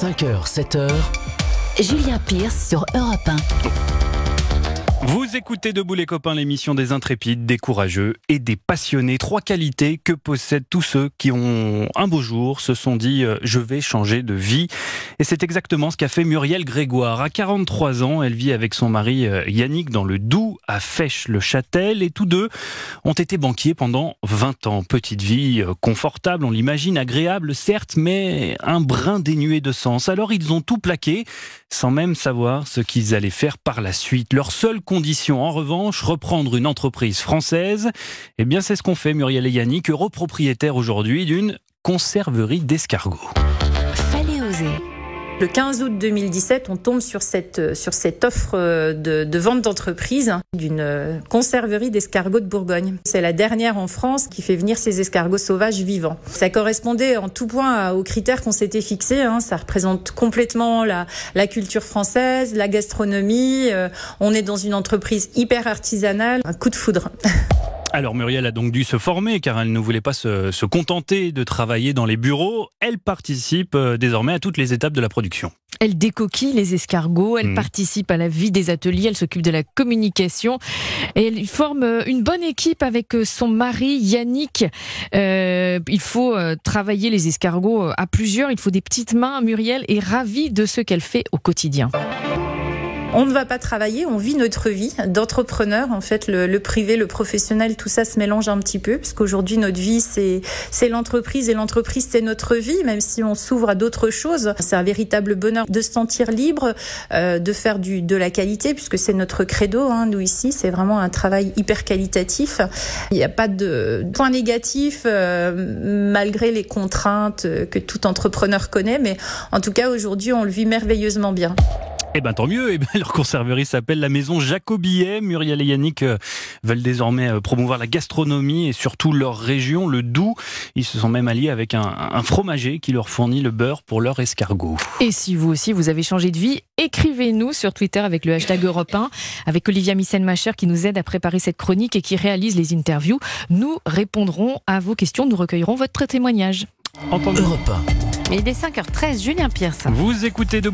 5h, 7h. Julien Pierce sur Europe 1. Vous écoutez Debout les copains, l'émission des intrépides, des courageux et des passionnés. Trois qualités que possèdent tous ceux qui ont un beau jour se sont dit euh, je vais changer de vie. Et c'est exactement ce qu'a fait Muriel Grégoire. À 43 ans, elle vit avec son mari euh, Yannick dans le Doubs, à Fèche-le-Châtel. Et tous deux ont été banquiers pendant 20 ans. Petite vie euh, confortable, on l'imagine, agréable certes, mais un brin dénué de sens. Alors ils ont tout plaqué sans même savoir ce qu'ils allaient faire par la suite. Leur seule condition, en revanche, reprendre une entreprise française. Eh bien, c'est ce qu'ont fait Muriel et Yannick, heureux propriétaires aujourd'hui d'une conserverie d'escargots. Oser. Le 15 août 2017, on tombe sur cette, sur cette offre de, de vente d'entreprise d'une conserverie d'escargots de Bourgogne. C'est la dernière en France qui fait venir ces escargots sauvages vivants. Ça correspondait en tout point aux critères qu'on s'était fixés. Hein. Ça représente complètement la, la culture française, la gastronomie. Euh, on est dans une entreprise hyper artisanale. Un coup de foudre. Alors Muriel a donc dû se former car elle ne voulait pas se, se contenter de travailler dans les bureaux. Elle participe euh, désormais à toutes les étapes de la production. Elle décoquille les escargots, elle Mhm. participe à la vie des ateliers, elle s'occupe de la communication et elle forme euh, une bonne équipe avec euh, son mari Yannick. Euh, il faut travailler les escargots à plusieurs, il faut des petites mains. Muriel est ravie de ce qu'elle fait au quotidien. On ne va pas travailler, on vit notre vie d'entrepreneur. En fait, le, le privé, le professionnel, tout ça se mélange un petit peu, parce qu'aujourd'hui notre vie c'est l'entreprise et l'entreprise c'est notre vie, même si on s'ouvre à d'autres choses. C'est un véritable bonheur de se sentir libre, euh, de faire du de la qualité, puisque c'est notre credo. Hein, nous ici, c'est vraiment un travail hyper qualitatif. Il n'y a pas de point négatif euh, malgré les contraintes que tout entrepreneur connaît, mais en tout cas aujourd'hui on le vit merveilleusement bien. Eh ben tant mieux, eh ben, leur conserverie s'appelle la maison Jacobillet. Muriel et Yannick euh, veulent désormais euh, promouvoir la gastronomie et surtout leur région, le Doubs. Ils se sont même alliés avec un, un fromager qui leur fournit le beurre pour leur escargot. Et si vous aussi vous avez changé de vie, écrivez-nous sur Twitter avec le hashtag Europe 1, avec Olivia Missen-Macher qui nous aide à préparer cette chronique et qui réalise les interviews. Nous répondrons à vos questions, nous recueillerons votre témoignage. Entendu. Europe 1. Mais il est 5h13, Julien Pierce. Vous écoutez de